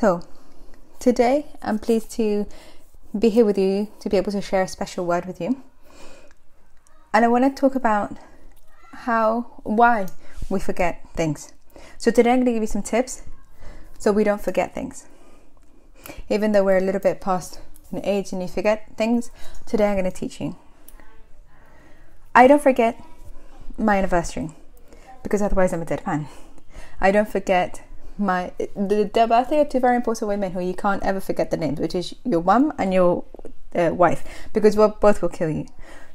So, today I'm pleased to be here with you to be able to share a special word with you. And I want to talk about how, why we forget things. So, today I'm going to give you some tips so we don't forget things. Even though we're a little bit past an age and you forget things, today I'm going to teach you. I don't forget my anniversary because otherwise I'm a dead man. I don't forget my the, the birthday of two very important women who you can't ever forget the names, which is your mum and your uh, wife, because both will kill you.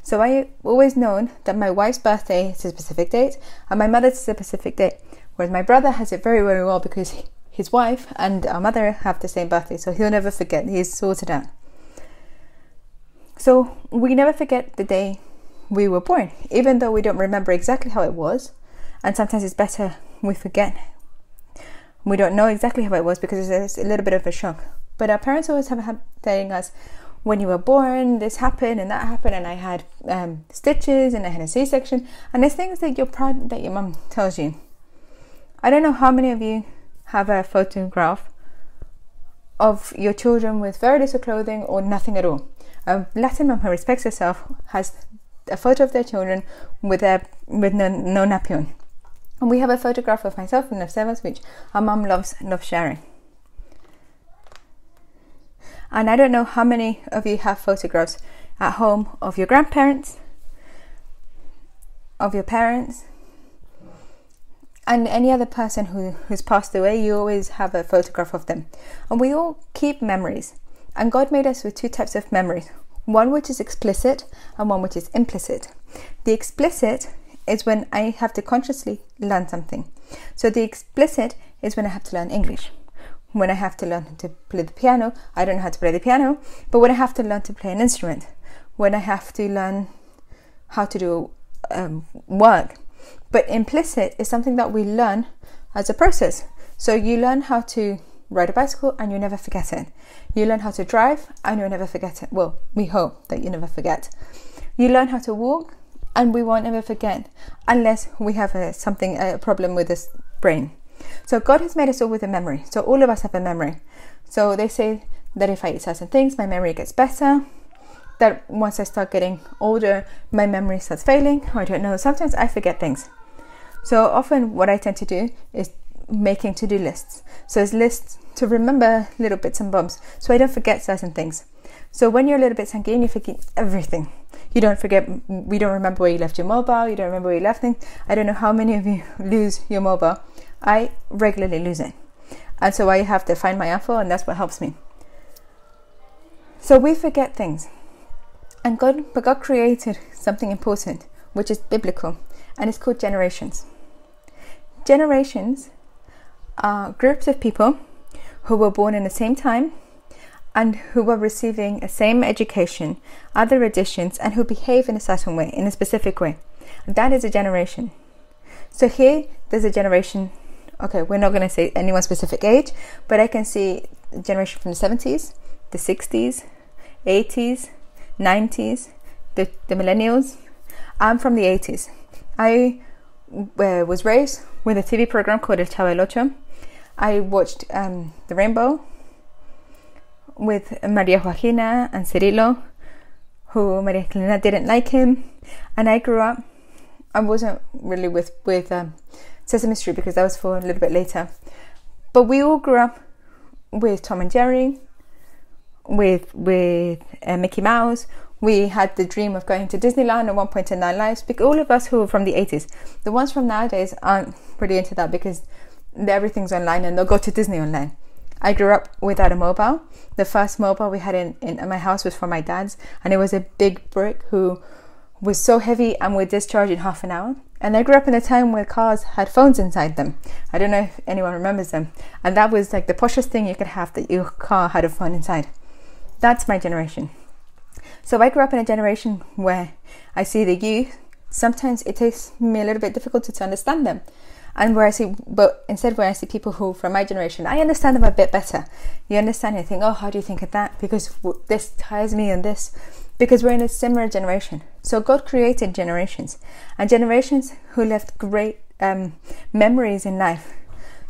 So I always known that my wife's birthday is a specific date and my mother's is a specific date, whereas my brother has it very very well because his wife and our mother have the same birthday, so he'll never forget. He's sorted out. So we never forget the day we were born, even though we don't remember exactly how it was. And sometimes it's better we forget we don't know exactly how it was because it's a little bit of a shock. But our parents always have telling us, when you were born, this happened and that happened, and I had um, stitches and I had a C-section, and there's things that you're proud that your mum tells you. I don't know how many of you have a photograph of your children with very little clothing or nothing at all. A Latin mum who respects herself has a photo of their children with their with no, no napion. And we have a photograph of myself and of Sebas, which our mum loves and loves sharing. And I don't know how many of you have photographs at home of your grandparents, of your parents, and any other person who, who's passed away, you always have a photograph of them. And we all keep memories. And God made us with two types of memories one which is explicit and one which is implicit. The explicit is when I have to consciously learn something. So the explicit is when I have to learn English. When I have to learn to play the piano, I don't know how to play the piano, but when I have to learn to play an instrument, when I have to learn how to do um, work. But implicit is something that we learn as a process. So you learn how to ride a bicycle and you never forget it. You learn how to drive and you'll never forget it. Well, we hope that you never forget. You learn how to walk and we won't ever forget unless we have a, something a problem with this brain. So God has made us all with a memory. So all of us have a memory. So they say that if I eat certain things, my memory gets better. That once I start getting older, my memory starts failing. I don't know. Sometimes I forget things. So often, what I tend to do is making to-do lists. So it's lists to remember little bits and bobs, so I don't forget certain things. So when you're a little bit sanguine, you're forget everything. You don't forget, we don't remember where you left your mobile, you don't remember where you left things. I don't know how many of you lose your mobile. I regularly lose it. And so I have to find my info, and that's what helps me. So we forget things. And God, but God created something important, which is biblical, and it's called generations. Generations are groups of people who were born in the same time and who are receiving the same education, other additions, and who behave in a certain way, in a specific way. And that is a generation. So here, there's a generation. Okay, we're not going to say any one specific age, but I can see a generation from the 70s, the 60s, 80s, 90s, the, the millennials. I'm from the 80s. I uh, was raised with a TV program called El Chavo del Ocho. I watched um, The Rainbow with Maria Joaquina and Cirilo, who Maria Cristina didn't like him, and I grew up. I wasn't really with with um, Sesame Street because that was for a little bit later, but we all grew up with Tom and Jerry, with with uh, Mickey Mouse. We had the dream of going to Disneyland at one point in our lives. Because all of us who are from the 80s, the ones from nowadays aren't pretty into that because everything's online and they'll go to Disney online. I grew up without a mobile. The first mobile we had in, in my house was from my dad's, and it was a big brick who was so heavy and would discharge in half an hour. And I grew up in a time where cars had phones inside them. I don't know if anyone remembers them. And that was like the poshest thing you could have that your car had a phone inside. That's my generation. So I grew up in a generation where I see the youth. Sometimes it takes me a little bit difficult to understand them and where I see, but instead where I see people who from my generation, I understand them a bit better. You understand? You think, oh, how do you think of that? Because this ties me and this, because we're in a similar generation. So God created generations, and generations who left great um, memories in life.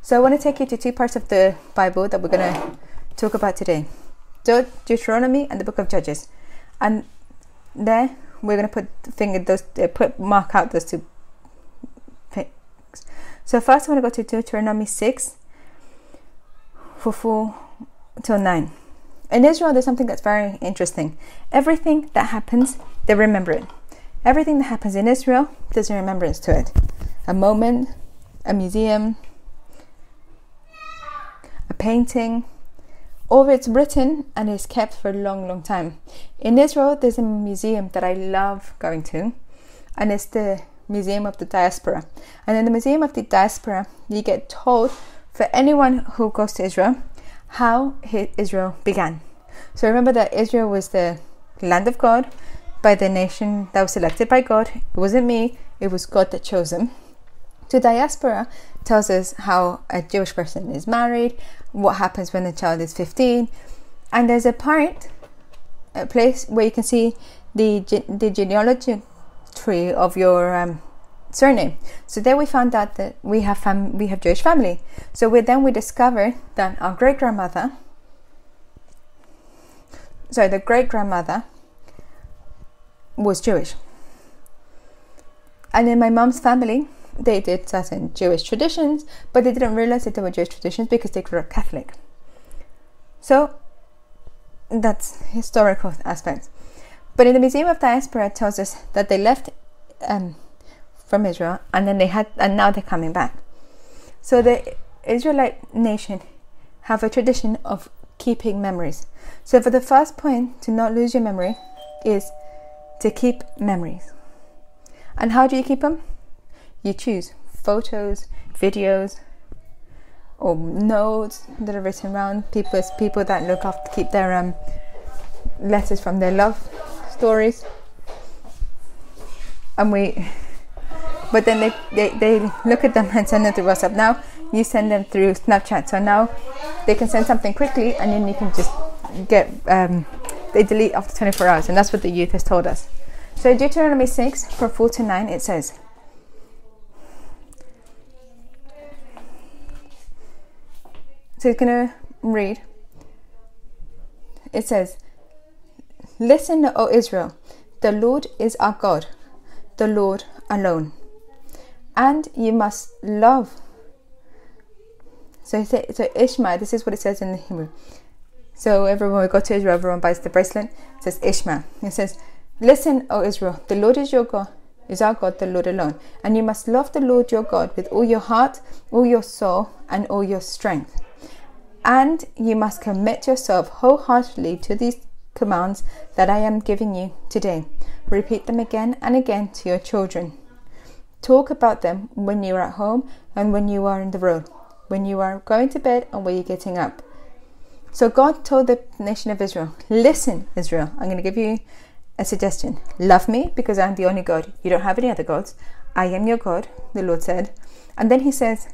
So I want to take you to two parts of the Bible that we're going to talk about today De- Deuteronomy and the book of Judges. And there we're going to put finger those uh, put mark out those two. So first I want to go to Deuteronomy 6 for 4 till 9. In Israel there's something that's very interesting. Everything that happens, they remember it. Everything that happens in Israel, there's a remembrance to it. A moment, a museum, a painting, all of it's written and is kept for a long, long time. In Israel, there's a museum that I love going to, and it's the Museum of the Diaspora. And in the Museum of the Diaspora, you get told for anyone who goes to Israel how Israel began. So remember that Israel was the land of God by the nation that was selected by God. It wasn't me, it was God that chose them. To diaspora tells us how a Jewish person is married, what happens when the child is 15, and there's a part, a place where you can see the the genealogy tree of your um, surname. So there we found out that we have fam- we have Jewish family. So we then we discovered that our great grandmother, sorry, the great grandmother was Jewish. And in my mom's family, they did certain Jewish traditions, but they didn't realize that they were Jewish traditions because they grew up Catholic. So that's historical aspect. But in the Museum of Diaspora, it tells us that they left um, from Israel and then they had, and now they're coming back. So the Israelite nation have a tradition of keeping memories. So for the first point to not lose your memory is to keep memories. And how do you keep them? you choose photos, videos, or notes that are written around people people that look after keep their um, letters from their love stories and we but then they, they, they look at them and send them through WhatsApp. Now you send them through Snapchat. So now they can send something quickly and then you can just get um, they delete after 24 hours. And that's what the youth has told us. So Deuteronomy 6 from 4 to 9 it says So he's going to read. It says, Listen, O Israel, the Lord is our God, the Lord alone. And you must love. So, so Ishmael, this is what it says in the Hebrew. So everyone we go to Israel, everyone buys the bracelet. It says Ishmael. It says, Listen, O Israel, the Lord is your God, is our God, the Lord alone. And you must love the Lord your God with all your heart, all your soul, and all your strength. And you must commit yourself wholeheartedly to these commands that I am giving you today. Repeat them again and again to your children. Talk about them when you are at home and when you are on the road, when you are going to bed and when you're getting up. So God told the nation of Israel, Listen, Israel, I'm going to give you a suggestion. Love me because I'm the only God. You don't have any other gods. I am your God, the Lord said. And then he says,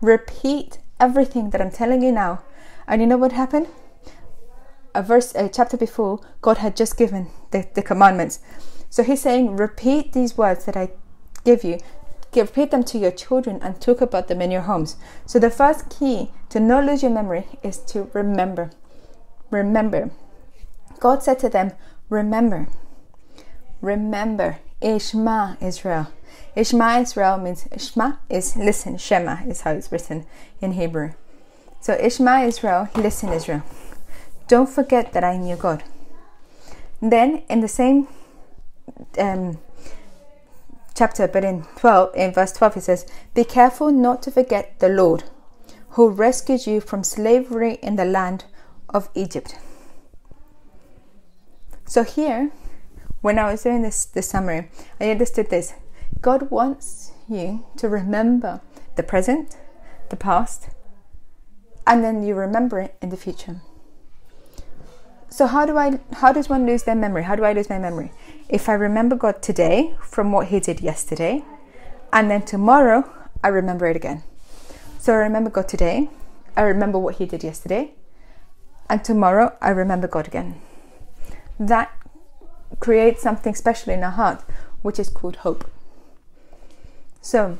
Repeat everything that I'm telling you now. And you know what happened? A verse, a chapter before, God had just given the, the commandments. So he's saying, repeat these words that I give you, give, repeat them to your children and talk about them in your homes. So the first key to not lose your memory is to remember. Remember. God said to them, remember. Remember. Ishma Israel. Ishma Israel means Ishma is listen, Shema is how it's written in Hebrew. So Ishma Israel, listen Israel. Don't forget that I your God. Then in the same um, chapter, but in 12, in verse 12, it says, Be careful not to forget the Lord who rescued you from slavery in the land of Egypt. So here, when I was doing this, this summary, I understood this. God wants you to remember the present, the past, and then you remember it in the future. So how do I how does one lose their memory? How do I lose my memory? If I remember God today from what he did yesterday, and then tomorrow I remember it again. So I remember God today, I remember what he did yesterday, and tomorrow I remember God again. That creates something special in our heart, which is called hope. So,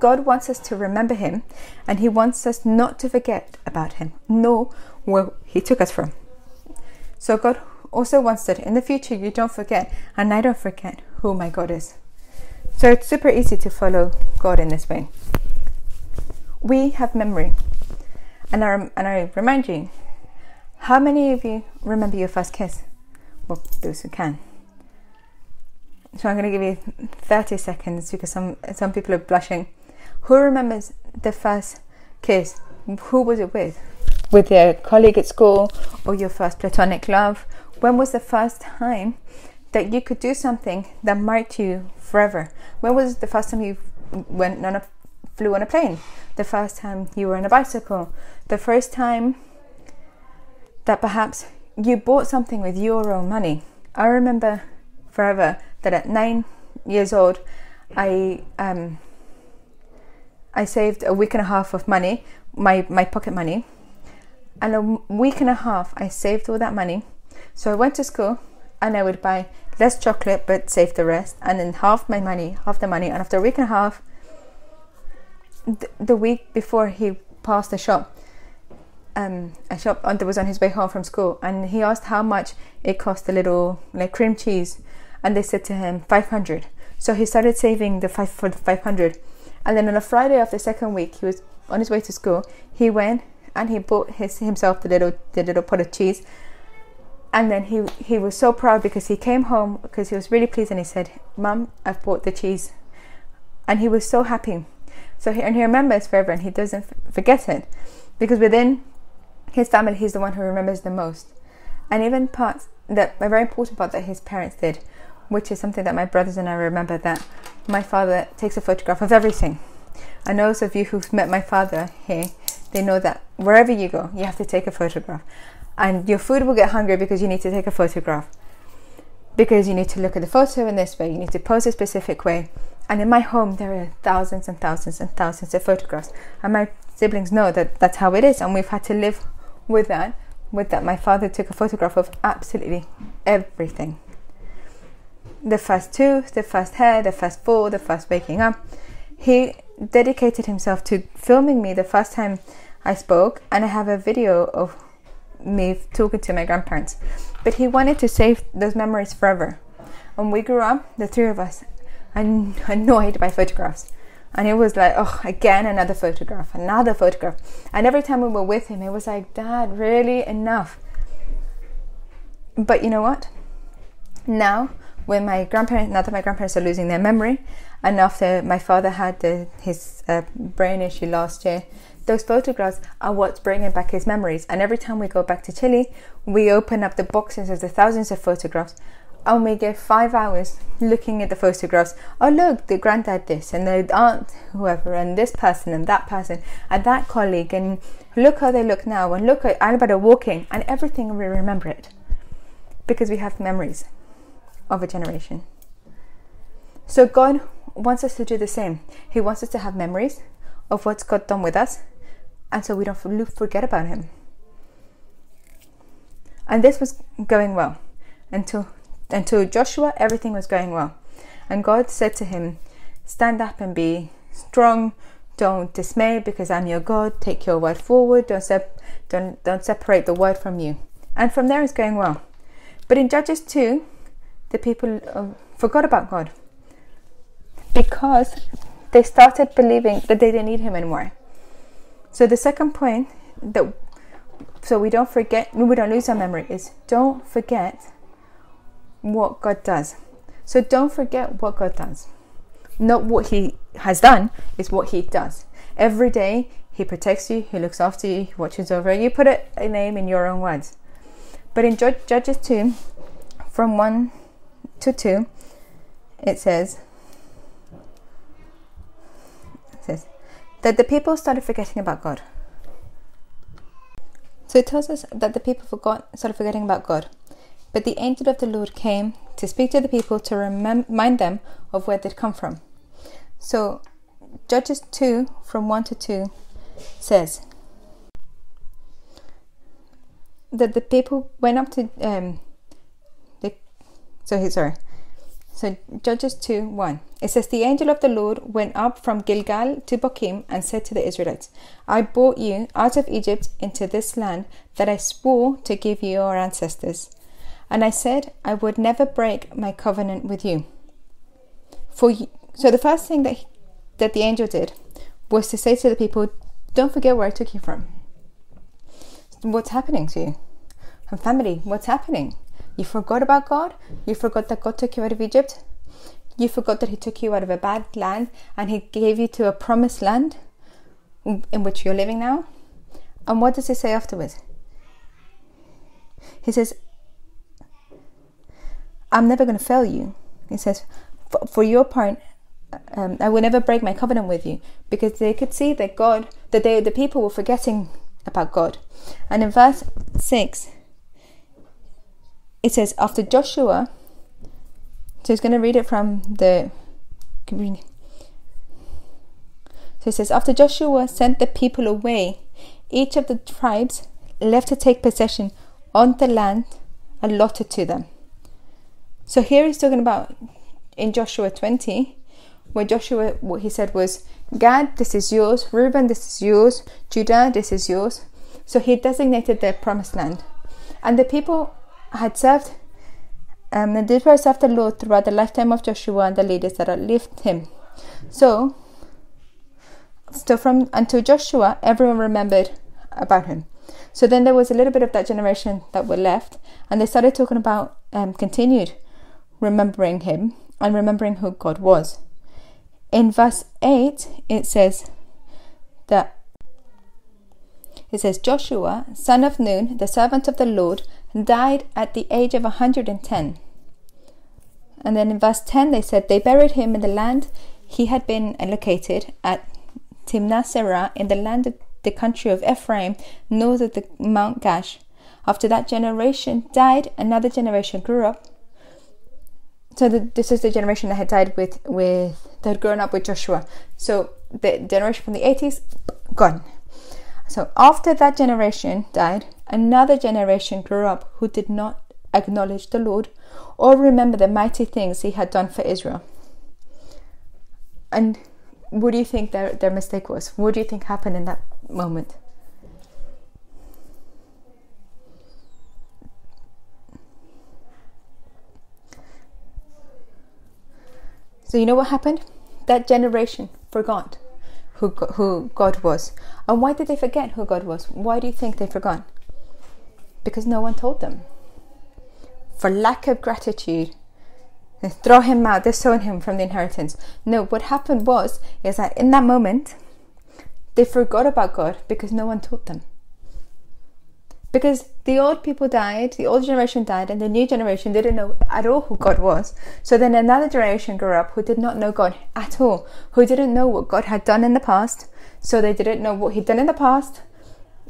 God wants us to remember Him and He wants us not to forget about Him, nor where He took us from. So, God also wants that in the future you don't forget, and I don't forget who my God is. So, it's super easy to follow God in this way. We have memory. And I, and I remind you, how many of you remember your first kiss? Well, those who can. So I'm going to give you 30 seconds because some some people are blushing. Who remembers the first kiss? Who was it with? With your colleague at school or your first platonic love? When was the first time that you could do something that marked you forever? When was the first time you went on a flew on a plane? The first time you were on a bicycle? The first time that perhaps you bought something with your own money? I remember forever that at nine years old, I um, I saved a week and a half of money, my my pocket money, and a week and a half I saved all that money. So I went to school and I would buy less chocolate but save the rest, and then half my money, half the money, and after a week and a half, th- the week before he passed the shop, um, a shop that was on his way home from school, and he asked how much it cost a little like cream cheese. And they said to him 500 so he started saving the five for the 500 and then on a friday of the second week he was on his way to school he went and he bought his himself the little the little pot of cheese. And then he he was so proud because he came home because he was really pleased and he said mom i've bought the cheese. And he was so happy. So he, and he remembers forever and he doesn't forget it. Because within his family he's the one who remembers the most. And even parts that a very important part that his parents did which is something that my brothers and I remember that my father takes a photograph of everything. And those of you who've met my father here, they know that wherever you go, you have to take a photograph. And your food will get hungry because you need to take a photograph. Because you need to look at the photo in this way, you need to pose a specific way. And in my home, there are thousands and thousands and thousands of photographs. And my siblings know that that's how it is. And we've had to live with that. With that, my father took a photograph of absolutely everything the first two, the first hair, the first fall, the first waking up. He dedicated himself to filming me the first time I spoke, and I have a video of me talking to my grandparents. But he wanted to save those memories forever. When we grew up, the three of us, annoyed by photographs. And it was like, oh, again, another photograph, another photograph. And every time we were with him, it was like, Dad, really enough. But you know what? Now when my grandparents, now that my grandparents are losing their memory, and after my father had the, his uh, brain issue last year, those photographs are what's bringing back his memories. And every time we go back to Chile, we open up the boxes of the thousands of photographs and we get five hours looking at the photographs. Oh, look, the granddad this, and the aunt, whoever, and this person, and that person, and that colleague, and look how they look now, and look at Alberto walking, and everything we remember it because we have memories of a generation. So God wants us to do the same. He wants us to have memories of what's God done with us, and so we don't forget about Him. And this was going well until until Joshua. Everything was going well, and God said to him, "Stand up and be strong. Don't dismay, because I'm your God. Take your word forward. Don't sep- don't don't separate the word from you." And from there, it's going well. But in Judges two, the people uh, forgot about God because they started believing that they didn't need Him anymore. So the second point that so we don't forget, we don't lose our memory is don't forget what God does. So don't forget what God does. Not what He has done, is what He does. Every day He protects you, He looks after you, He watches over you. Put it a name in your own words. But in Judges 2, from 1 to 2, it says, says that the people started forgetting about God. So it tells us that the people forgot, started forgetting about God. But the angel of the Lord came to speak to the people to remind them of where they'd come from. So Judges 2 from 1 to 2 says that the people went up to um, so he, sorry. So Judges 2 1. It says, The angel of the Lord went up from Gilgal to Bochim and said to the Israelites, I brought you out of Egypt into this land that I swore to give you your ancestors. And I said, I would never break my covenant with you. For you. So the first thing that, he, that the angel did was to say to the people, Don't forget where I took you from. What's happening to you? Family, what's happening? You forgot about God? You forgot that God took you out of Egypt? You forgot that He took you out of a bad land and He gave you to a promised land in which you're living now? And what does He say afterwards? He says, I'm never going to fail you. He says, for your part, um, I will never break my covenant with you because they could see that God, that they, the people were forgetting about God. And in verse 6, it says, after Joshua, so he's going to read it from the. So it says, after Joshua sent the people away, each of the tribes left to take possession on the land allotted to them. So here he's talking about in Joshua 20, where Joshua, what he said was, Gad, this is yours, Reuben, this is yours, Judah, this is yours. So he designated the promised land. And the people had served um, and did served the Lord throughout the lifetime of Joshua and the leaders that outlived him. So, so from until Joshua, everyone remembered about him. So then there was a little bit of that generation that were left, and they started talking about um, continued remembering him and remembering who God was. In verse 8, it says that it says Joshua, son of Nun, the servant of the Lord, died at the age of 110. And then in verse 10, they said they buried him in the land he had been located at Timnath Serah in the land of the country of Ephraim, north of the Mount Gaash. After that generation died, another generation grew up. So the, this is the generation that had died with, with that had grown up with Joshua. So the generation from the 80s, gone. So after that generation died, another generation grew up who did not acknowledge the Lord or remember the mighty things he had done for Israel. And what do you think their, their mistake was? What do you think happened in that moment? So, you know what happened? That generation forgot who, who God was. And why did they forget who God was? Why do you think they forgot? Because no one told them. For lack of gratitude, they throw him out, disown him from the inheritance. No, what happened was is that in that moment they forgot about God because no one told them because the old people died, the old generation died, and the new generation didn't know at all who God was. So then another generation grew up who did not know God at all, who didn't know what God had done in the past. So they didn't know what He'd done in the past.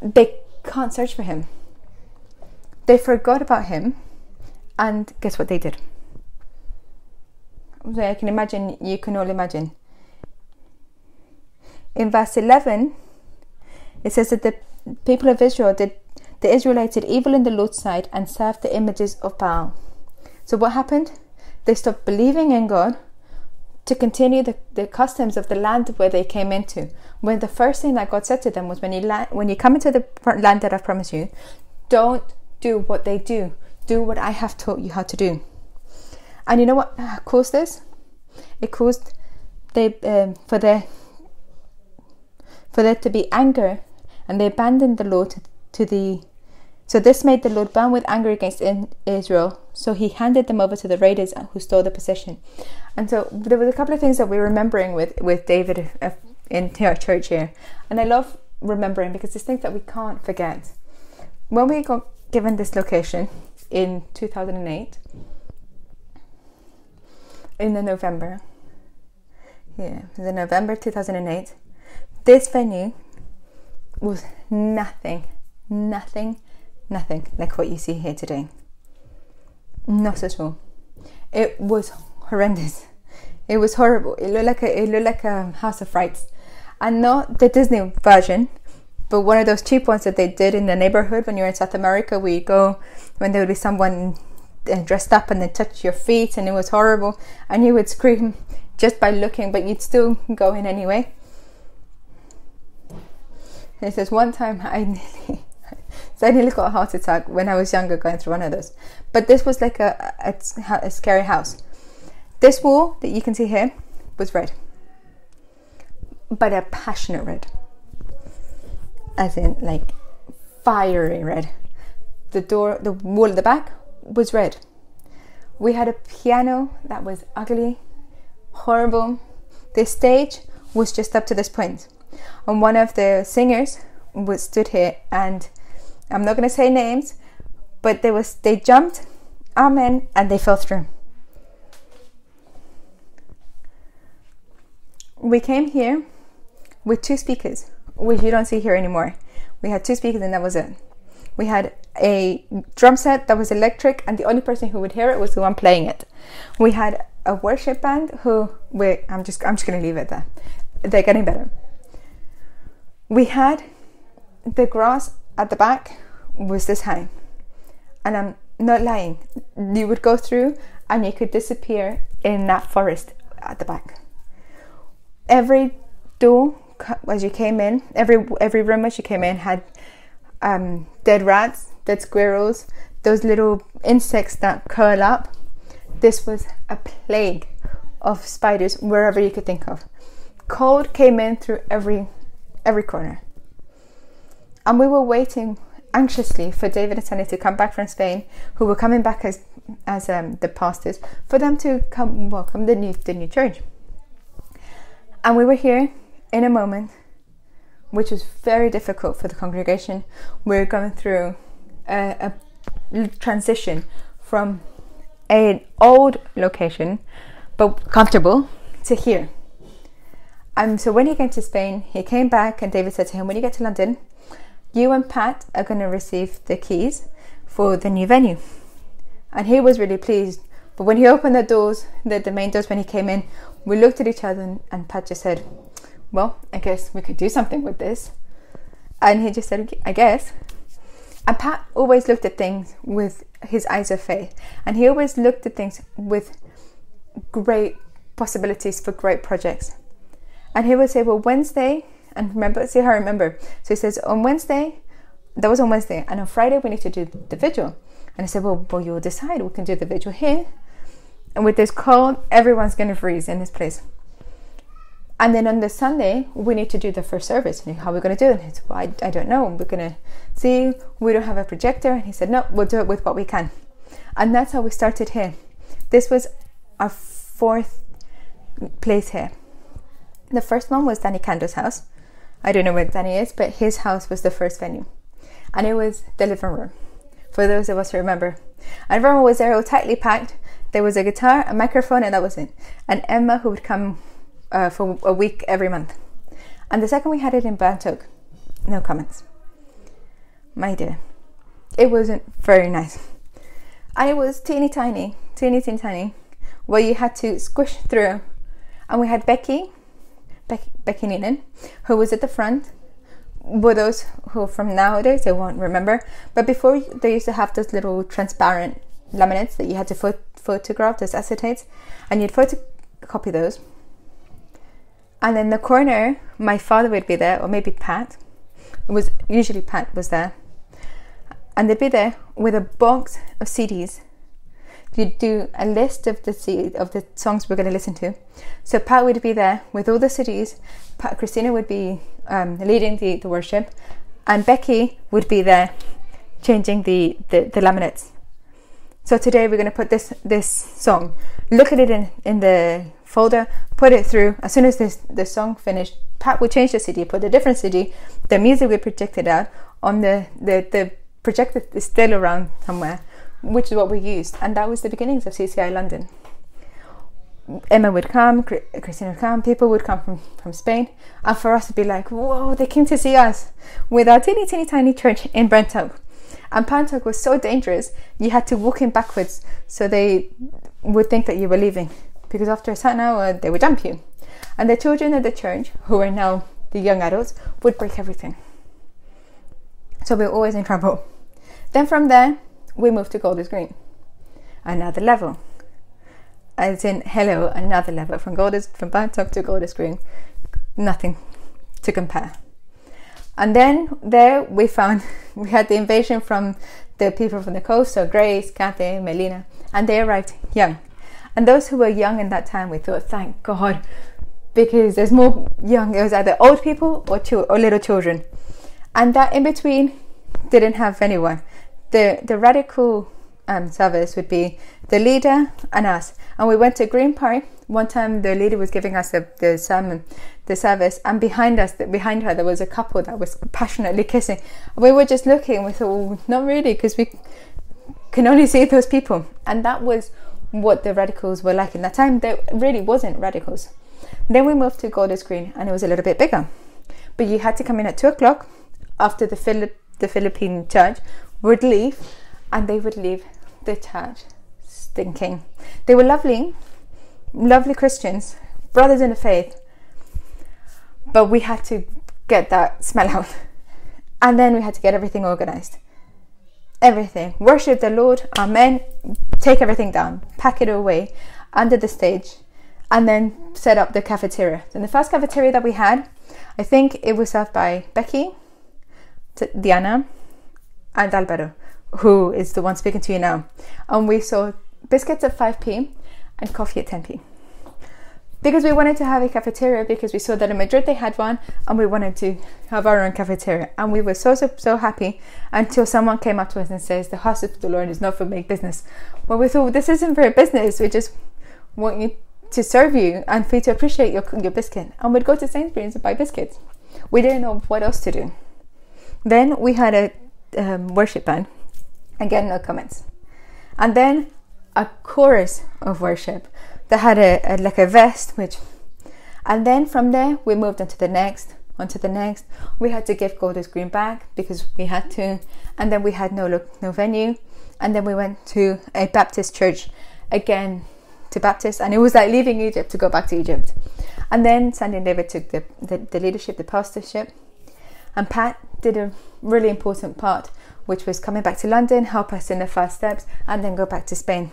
They can't search for Him. They forgot about Him, and guess what they did? I can imagine, you can all imagine. In verse 11, it says that the people of Israel did the Israelites did evil in the Lord's sight and served the images of Baal. So what happened? They stopped believing in God to continue the, the customs of the land where they came into. When the first thing that God said to them was, when you, la- when you come into the land that I've promised you, don't do what they do. Do what I have taught you how to do. And you know what caused this? It caused they um, for there for there to be anger, and they abandoned the Lord to, to the so this made the Lord burn with anger against Israel. So he handed them over to the raiders who stole the possession. And so there was a couple of things that we're remembering with with David in our church here, and I love remembering because it's things that we can't forget. When we got given this location in 2008, in the November, yeah, the November 2008, this venue was nothing, nothing Nothing like what you see here today. Not at all. It was horrendous. It was horrible. It looked like a it looked like a house of frights, and not the Disney version, but one of those cheap ones that they did in the neighborhood when you're in South America, you go when there would be someone uh, dressed up and they touch your feet and it was horrible and you would scream just by looking but you'd still go in anyway it says one time I nearly so I nearly got a heart attack when I was younger going through one of those but this was like a, a, a scary house this wall that you can see here was red but a passionate red as in like fiery red the door the wall at the back was red. We had a piano that was ugly, horrible. The stage was just up to this point. And one of the singers was stood here and I'm not gonna say names, but they was they jumped, amen, and they fell through. We came here with two speakers, which you don't see here anymore. We had two speakers and that was it. We had a drum set that was electric, and the only person who would hear it was the one playing it. We had a worship band who we I'm just I'm just gonna leave it there. They're getting better. We had the grass at the back was this high. And I'm not lying. You would go through and you could disappear in that forest at the back. Every door as you came in, every every room as you came in had um, dead rats, dead squirrels, those little insects that curl up. This was a plague of spiders wherever you could think of. Cold came in through every every corner. And we were waiting anxiously for David and Sunny to come back from Spain, who were coming back as as um, the pastors, for them to come welcome the new the new church. And we were here in a moment which was very difficult for the congregation. We're going through a, a transition from an old location, but comfortable, to here. And so when he came to Spain, he came back, and David said to him, When you get to London, you and Pat are going to receive the keys for the new venue. And he was really pleased. But when he opened the doors, the, the main doors, when he came in, we looked at each other, and, and Pat just said, well, I guess we could do something with this. And he just said, I guess. And Pat always looked at things with his eyes of faith. And he always looked at things with great possibilities for great projects. And he would say, Well, Wednesday, and remember, see how I remember. So he says, On Wednesday, that was on Wednesday, and on Friday, we need to do the vigil. And I said, Well, well you'll decide. We can do the vigil here. And with this cold, everyone's going to freeze in this place. And then on the Sunday, we need to do the first service. And how are we going to do it? And he said, well, I, I don't know. We're going to see. We don't have a projector. And he said, no, we'll do it with what we can. And that's how we started here. This was our fourth place here. The first one was Danny Cando's house. I don't know where Danny is, but his house was the first venue. And it was the living room, for those of us who remember. And everyone was there all tightly packed. There was a guitar, a microphone, and that was it. And Emma, who would come uh, for a week every month. And the second we had it in Bantock, no comments. My dear, it wasn't very nice. And it was teeny tiny, teeny, teeny tiny, where you had to squish through. And we had Becky, Becky who was at the front. For those who from nowadays, they won't remember. But before, they used to have those little transparent laminates that you had to photograph, those acetates, and you'd photocopy those and in the corner, my father would be there, or maybe Pat. It was usually Pat was there, and they'd be there with a box of CDs. You'd do a list of the of the songs we're going to listen to. So Pat would be there with all the CDs. Pat, Christina would be um, leading the, the worship, and Becky would be there changing the, the, the laminates. So today we're going to put this this song. Look at it in, in the folder, put it through. As soon as this the song finished, Pat would change the CD, put a different CD. The music would project it out on the the the projector is still around somewhere, which is what we used, and that was the beginnings of CCI London. Emma would come, Christina would come, people would come from, from Spain, and for us to be like, whoa, they came to see us with our teeny, teeny, tiny church in Brentwood. And Pantok was so dangerous, you had to walk in backwards so they would think that you were leaving because after a certain hour they would dump you. And the children at the church, who are now the young adults, would break everything. So we were always in trouble. Then from there, we moved to Golders Green. another level. As in, hello, another level. From Golders, from Bantok to Golders Green, nothing to compare. And then there we found we had the invasion from the people from the coast, so Grace, Kathy, Melina, and they arrived young. And those who were young in that time, we thought, thank God, because there's more young. It was either old people or, or little children, and that in between didn't have anyone. The the radical um, service would be the leader and us, and we went to Green Park. One time, the leader was giving us the, the sermon, the service, and behind us, behind her, there was a couple that was passionately kissing. We were just looking. We thought, well, not really, because we can only see those people, and that was what the radicals were like in that time. There really wasn't radicals. Then we moved to Golders Green, and it was a little bit bigger, but you had to come in at two o'clock after the Philip the Philippine church would leave, and they would leave the church stinking. They were lovely, lovely Christians, brothers in the faith, but we had to get that smell out. And then we had to get everything organized. Everything. Worship the Lord, Amen. Take everything down, pack it away under the stage, and then set up the cafeteria. And the first cafeteria that we had, I think it was served by Becky, Diana, and Alberto, who is the one speaking to you now. And we saw biscuits at 5p and coffee at 10p. Because we wanted to have a cafeteria because we saw that in Madrid they had one and we wanted to have our own cafeteria. And we were so, so, so happy until someone came up to us and says, The house of Lord is not for big business. Well, we thought, this isn't for a business. We just want you to serve you and for you to appreciate your, your biscuit. And we'd go to Sainsbury's and buy biscuits. We didn't know what else to do. Then we had a um, worship band. Again, no comments. And then a chorus of worship that had a, a, like a vest, which, and then from there we moved on to the next, onto the next. We had to give Golders Green back because we had to, and then we had no look, no venue, and then we went to a Baptist church again to Baptist, and it was like leaving Egypt to go back to Egypt. And then Sandy and David took the, the, the leadership, the pastorship, and Pat did a really important part, which was coming back to London, help us in the first steps, and then go back to Spain.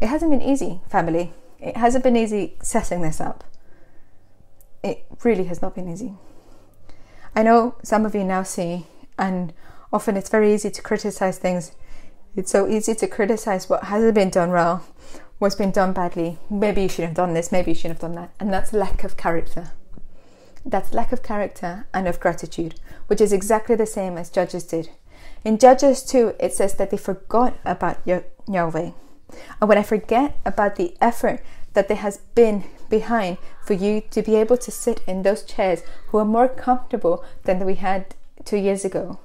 It hasn't been easy, family. It hasn't been easy setting this up. It really has not been easy. I know some of you now see, and often it's very easy to criticize things. It's so easy to criticize what hasn't been done well, what's been done badly. Maybe you should have done this, maybe you should have done that. And that's lack of character. That's lack of character and of gratitude, which is exactly the same as Judges did. In Judges 2, it says that they forgot about your Yahweh. And when I forget about the effort that there has been behind for you to be able to sit in those chairs who are more comfortable than we had two years ago,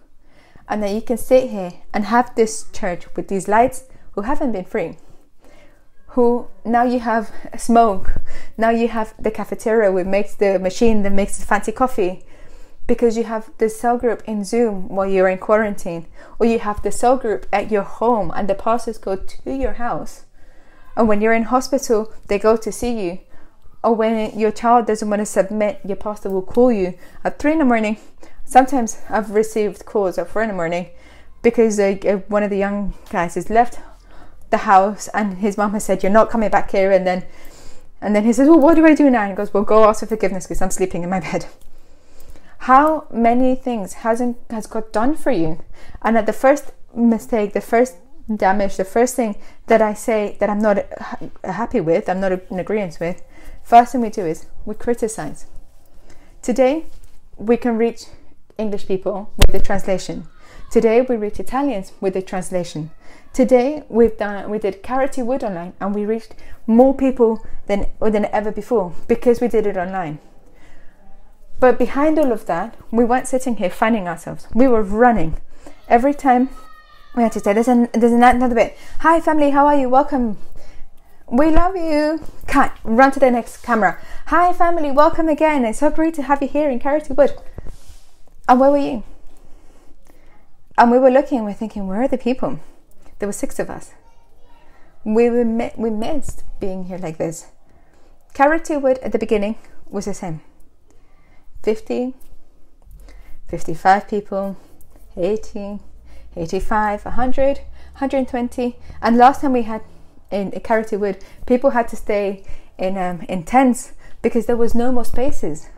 and that you can sit here and have this church with these lights who haven't been free who now you have a smoke. Now you have the cafeteria which makes the machine that makes the fancy coffee. Because you have the cell group in zoom while you're in quarantine. Or you have the cell group at your home and the pastors go to your house. And when you're in hospital they go to see you. Or when your child doesn't want to submit your pastor will call you at 3 in the morning. Sometimes i've received calls at 4 in the morning because uh, one of the young guys has left the house and his mum has said you're not coming back here. And then and then he says well what do i do now? And he goes well go ask for forgiveness because i'm sleeping in my bed. How many things hasn't has god done for you? And at the first mistake the first damage the first thing that i say that i'm not happy with i'm not in agreement with first thing we do is we criticize. Today we can reach english people with the translation today we reach italians with the translation Today we've done we did Charity Wood online and we reached more people than than ever before because we did it online. But behind all of that, we weren't sitting here finding ourselves. We were running. Every time we had to say there's an there's another bit. Hi family, how are you? Welcome. We love you. Cut. Run to the next camera. Hi family, welcome again. It's so great to have you here in Charity Wood. And where were you? And we were looking, we're thinking, where are the people? There were six of us. We, were, we missed being here like this. Charity Wood at the beginning was the same 50, 55 people, 80, 85, 100, 120, and last time we had in Carity Wood, people had to stay in um, in tents because there was no more spaces.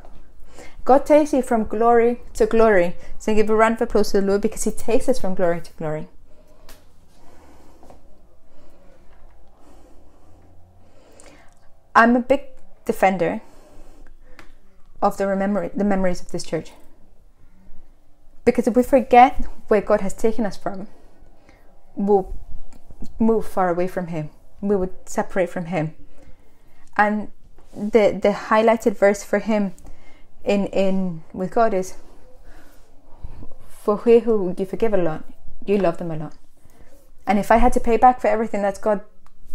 God takes you from glory to glory. So give a round of applause to the Lord because He takes us from glory to glory. I'm a big defender of the memory, the memories of this church. Because if we forget where God has taken us from, we'll move far away from Him. We would separate from Him. And the the highlighted verse for Him in in with God is for who you forgive a lot, you love them a lot. And if I had to pay back for everything that's God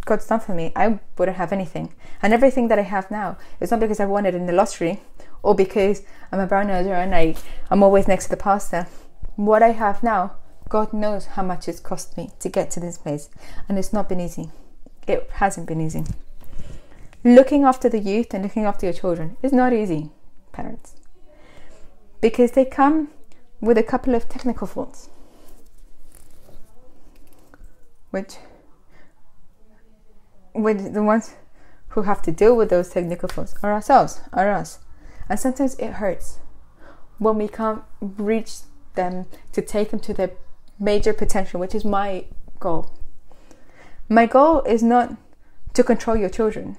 God's done for me, I wouldn't have anything. And everything that I have now is not because I won it in the lottery or because I'm a brown noser and I, I'm always next to the pastor. What I have now, God knows how much it's cost me to get to this place. And it's not been easy. It hasn't been easy. Looking after the youth and looking after your children is not easy, parents. Because they come with a couple of technical faults. Which with the ones who have to deal with those technical faults are ourselves, are us. And sometimes it hurts when we can't reach them to take them to their major potential, which is my goal. My goal is not to control your children.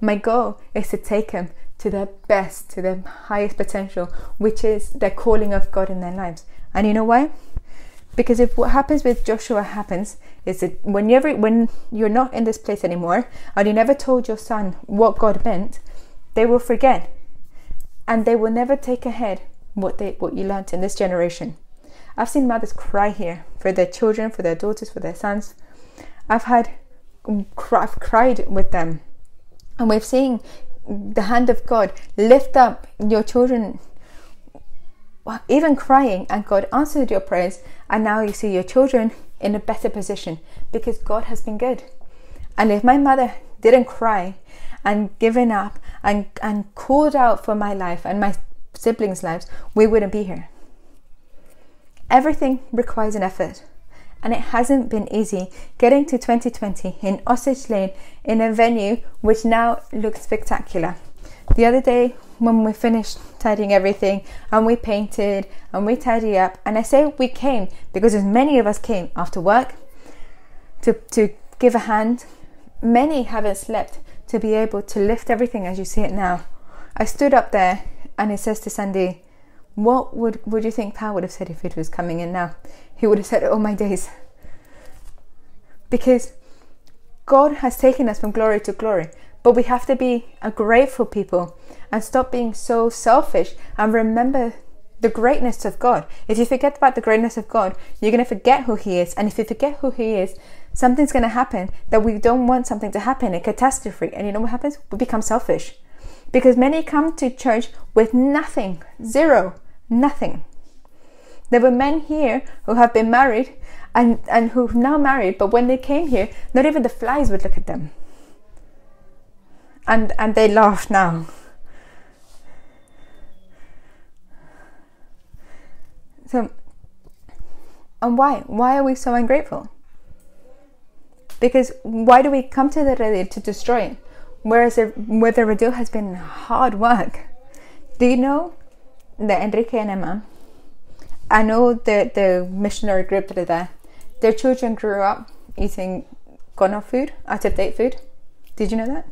My goal is to take them to their best, to their highest potential, which is their calling of God in their lives. And you know why? Because if what happens with Joshua happens, is that when you when you're not in this place anymore, and you never told your son what God meant, they will forget, and they will never take ahead what they what you learnt in this generation. I've seen mothers cry here for their children, for their daughters, for their sons. I've had I've cried with them, and we've seen the hand of God lift up your children even crying, and God answered your prayers, and now you see your children in a better position because God has been good. And if my mother didn't cry and given up and, and called out for my life and my siblings' lives, we wouldn't be here. Everything requires an effort, and it hasn't been easy getting to 2020 in Osage Lane in a venue which now looks spectacular. The other day, when we finished tidying everything and we painted and we tidy up, and I say we came because as many of us came after work to, to give a hand, many haven't slept to be able to lift everything as you see it now. I stood up there and it says to Sandy, What would, would you think Pa would have said if it was coming in now? He would have said, it all my days. Because God has taken us from glory to glory. But we have to be a grateful people and stop being so selfish and remember the greatness of God. If you forget about the greatness of God, you're going to forget who He is. And if you forget who He is, something's going to happen that we don't want something to happen a catastrophe. And you know what happens? We become selfish. Because many come to church with nothing, zero, nothing. There were men here who have been married and, and who've now married, but when they came here, not even the flies would look at them and and they laugh now. So, and why? Why are we so ungrateful? Because why do we come to the Redil to destroy it? Whereas the, where the Redil has been hard work. Do you know that Enrique and Emma? I know the, the missionary group that are there. Their children grew up eating gono food, out of date food. Did you know that?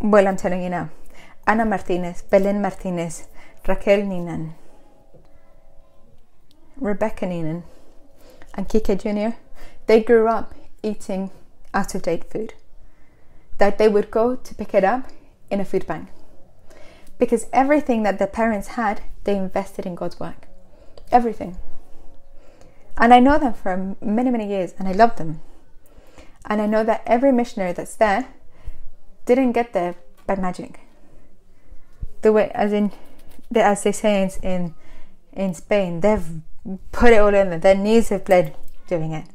Well, I'm telling you now. Ana Martinez, Belen Martinez, Raquel Ninan, Rebecca Ninan, and Kike Jr., they grew up eating out of date food. That they would go to pick it up in a food bank. Because everything that their parents had, they invested in God's work. Everything. And I know them for many, many years, and I love them. And I know that every missionary that's there didn't get there by magic. The way, as in, as they say in, in in Spain, they've put it all in there. Their knees have bled doing it.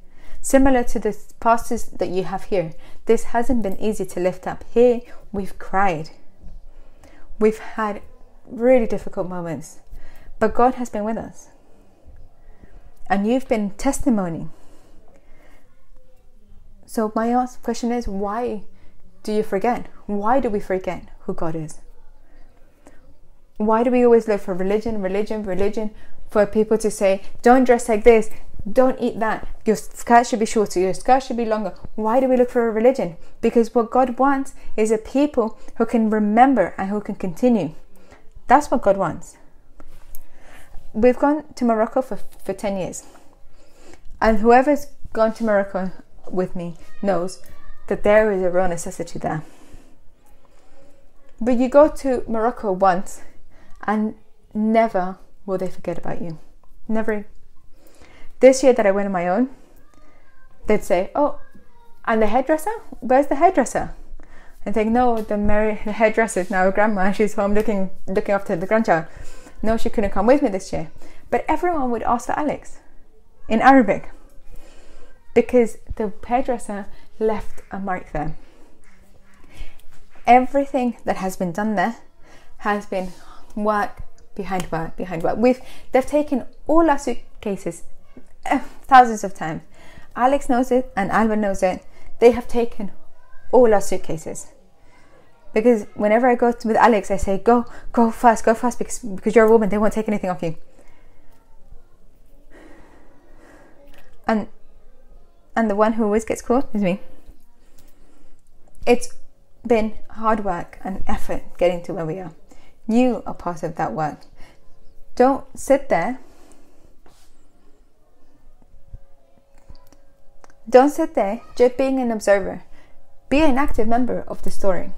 Similar to the pastors that you have here, this hasn't been easy to lift up. Here, we've cried. We've had really difficult moments, but God has been with us. And you've been testimony So my question is why do you forget? Why do we forget who God is? Why do we always look for religion, religion, religion? For people to say, don't dress like this, don't eat that, your skirt should be shorter, your skirt should be longer. Why do we look for a religion? Because what God wants is a people who can remember and who can continue. That's what God wants. We've gone to Morocco for, for 10 years. And whoever's gone to Morocco with me knows that there is a real necessity there. But you go to Morocco once and never will they forget about you. Never. This year that I went on my own, they'd say, Oh, and the hairdresser? Where's the hairdresser? And think, No, the, Mary, the hairdresser is now a grandma. She's home looking, looking after the grandchild. No, she couldn't come with me this year. But everyone would ask for Alex in Arabic because the hairdresser left a mark there. Everything that has been done there has been work behind work behind work. We've they've taken all our suitcases uh, thousands of times. Alex knows it and Alba knows it. They have taken all our suitcases. Because whenever I go with Alex, I say, "Go, go fast, go fast," because because you're a woman, they won't take anything off you. And and the one who always gets caught is me. It's been hard work and effort getting to where we are. You are part of that work. Don't sit there. Don't sit there just being an observer. Be an active member of the story.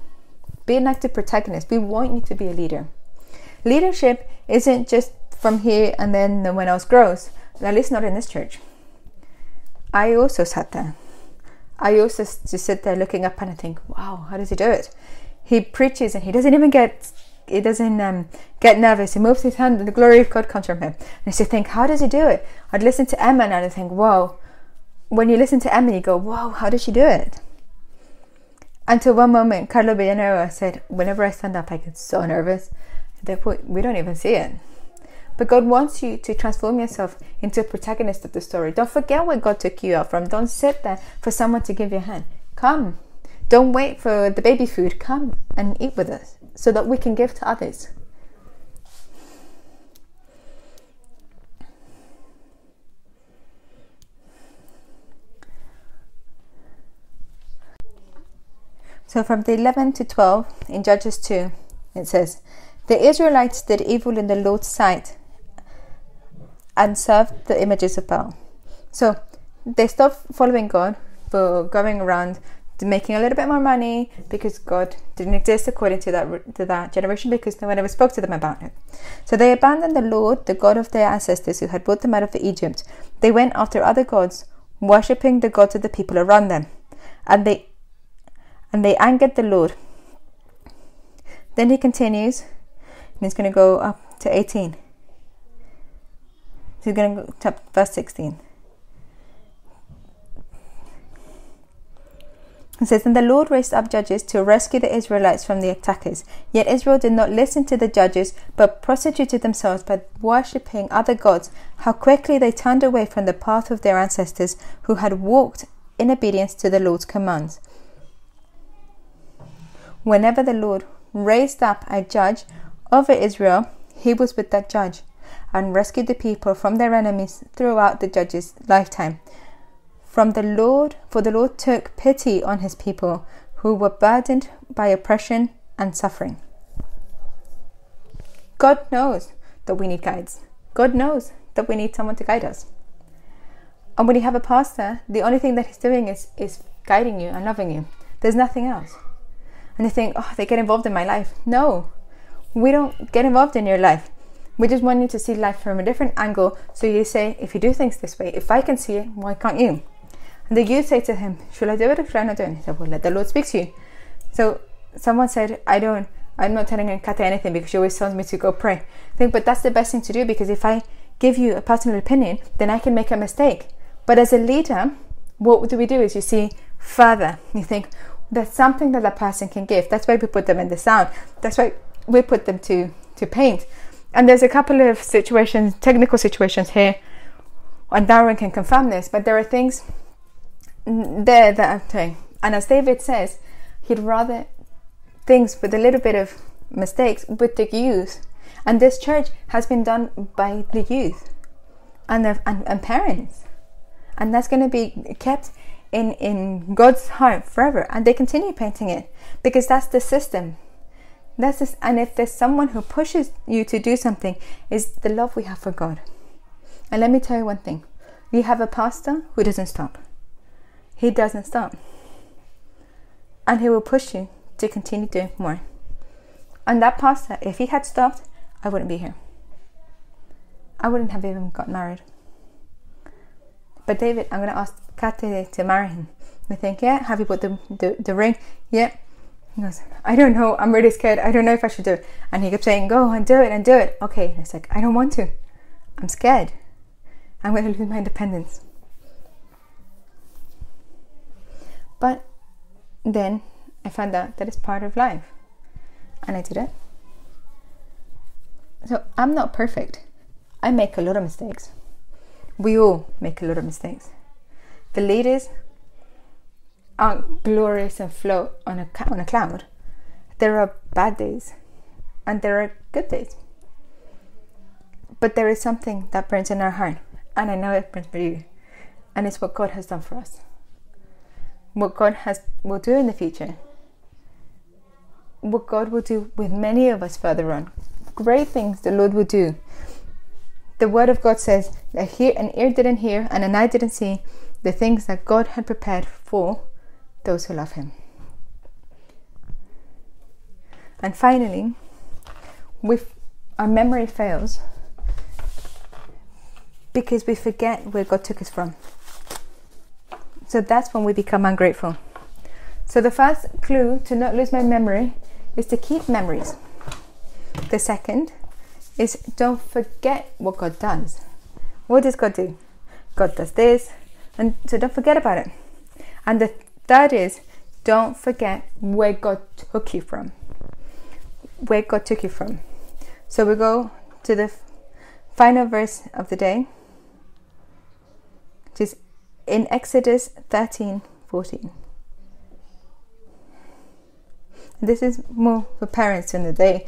Be an active protagonist. We want you to be a leader. Leadership isn't just from here and then no one else grows. At least not in this church. I also sat there. I also just sit there looking up and I think, wow, how does he do it? He preaches and he doesn't even get he doesn't um, get nervous. He moves his hand and the glory of God comes from him. And I used to think, how does he do it? I'd listen to Emma and I'd think, wow. When you listen to Emma, you go, wow, how does she do it? Until one moment, Carlo Villanueva said, whenever I stand up, I get so nervous. We don't even see it. But God wants you to transform yourself into a protagonist of the story. Don't forget where God took you out from. Don't sit there for someone to give you a hand. Come. Don't wait for the baby food. Come and eat with us so that we can give to others. So from the 11 to 12 in Judges 2, it says, The Israelites did evil in the Lord's sight and served the images of Baal. So they stopped following God for going around making a little bit more money because God didn't exist according to that to that generation because no one ever spoke to them about it. So they abandoned the Lord, the God of their ancestors who had brought them out of Egypt. They went after other gods, worshipping the gods of the people around them, and they and they angered the Lord. Then he continues, and he's going to go up to 18. So he's going to go to verse 16. It says, And the Lord raised up judges to rescue the Israelites from the attackers. Yet Israel did not listen to the judges, but prostituted themselves by worshipping other gods. How quickly they turned away from the path of their ancestors who had walked in obedience to the Lord's commands. Whenever the Lord raised up a judge over Israel, he was with that judge and rescued the people from their enemies throughout the judge's lifetime. From the Lord, for the Lord took pity on his people who were burdened by oppression and suffering. God knows that we need guides. God knows that we need someone to guide us. And when you have a pastor, the only thing that he's doing is, is guiding you and loving you. There's nothing else. And you think, oh, they get involved in my life. No, we don't get involved in your life. We just want you to see life from a different angle. So you say, if you do things this way, if I can see it, why can't you? And the youth say to him, should I do it or should I not do it? he said, well, let the Lord speak to you. So someone said, I don't, I'm not telling Kata anything because she always tells me to go pray. I think, but that's the best thing to do because if I give you a personal opinion, then I can make a mistake. But as a leader, what do we do is you see further. You think, there's something that a person can give. That's why we put them in the sound. That's why we put them to, to paint. And there's a couple of situations, technical situations here, and Darren can confirm this, but there are things there that I'm doing. And as David says, he'd rather things with a little bit of mistakes with the youth. And this church has been done by the youth and, the, and, and parents. And that's going to be kept in, in God's heart forever. And they continue painting it because that's the system. That's just, and if there's someone who pushes you to do something, is the love we have for God. And let me tell you one thing: we have a pastor who doesn't stop. He doesn't stop, and he will push you to continue doing more. And that pastor, if he had stopped, I wouldn't be here. I wouldn't have even got married. But David, I'm going to ask Kate to marry him. I think, yeah, have you put the, the, the ring? Yeah. He goes, I don't know. I'm really scared. I don't know if I should do it. And he kept saying, go and do it and do it. Okay. And it's like, I don't want to. I'm scared. I'm going to lose my independence. But then I found out that it's part of life. And I did it. So I'm not perfect. I make a lot of mistakes. We all make a lot of mistakes. The ladies aren't glorious and float on a on a cloud. There are bad days, and there are good days. But there is something that burns in our heart, and I know it burns for you, and it's what God has done for us. What God has will do in the future. What God will do with many of us further on. Great things the Lord will do. The Word of God says that here an ear didn't hear and an eye didn't see the things that God had prepared for those who love Him. And finally, with our memory fails because we forget where God took us from. So that's when we become ungrateful. So the first clue to not lose my memory is to keep memories. The second is don't forget what God does. What does God do? God does this, and so don't forget about it. And the third is don't forget where God took you from. Where God took you from. So we go to the final verse of the day, which is in Exodus 13 14. This is more for parents in the day